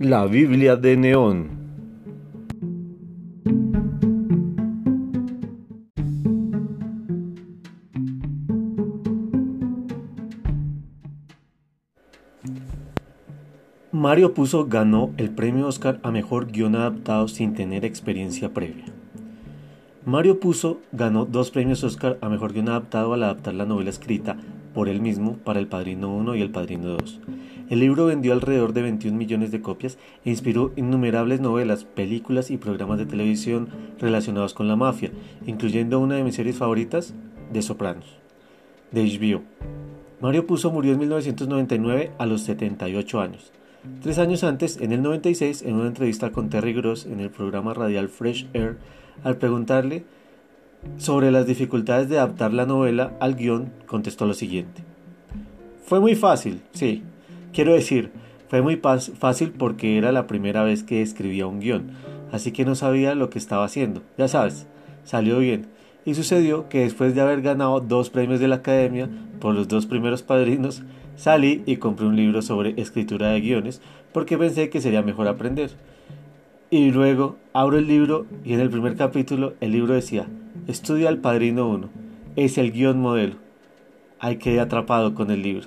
La Biblia de Neón. Mario Puzo ganó el premio Oscar a Mejor Guión Adaptado sin tener experiencia previa. Mario Puzo ganó dos premios Oscar a Mejor Guión Adaptado al adaptar la novela escrita por él mismo para El Padrino 1 y El Padrino 2. El libro vendió alrededor de 21 millones de copias e inspiró innumerables novelas, películas y programas de televisión relacionados con la mafia, incluyendo una de mis series favoritas, The Sopranos, de HBO. Mario Puzo murió en 1999 a los 78 años. Tres años antes, en el 96, en una entrevista con Terry Gross en el programa radial Fresh Air, al preguntarle sobre las dificultades de adaptar la novela al guion, contestó lo siguiente. Fue muy fácil, sí, Quiero decir, fue muy fácil porque era la primera vez que escribía un guion, así que no sabía lo que estaba haciendo. Ya sabes, salió bien. Y sucedió que después de haber ganado dos premios de la academia por los dos primeros padrinos, salí y compré un libro sobre escritura de guiones porque pensé que sería mejor aprender. Y luego abro el libro y en el primer capítulo el libro decía, estudia al padrino 1, es el guion modelo. Ahí quedé atrapado con el libro.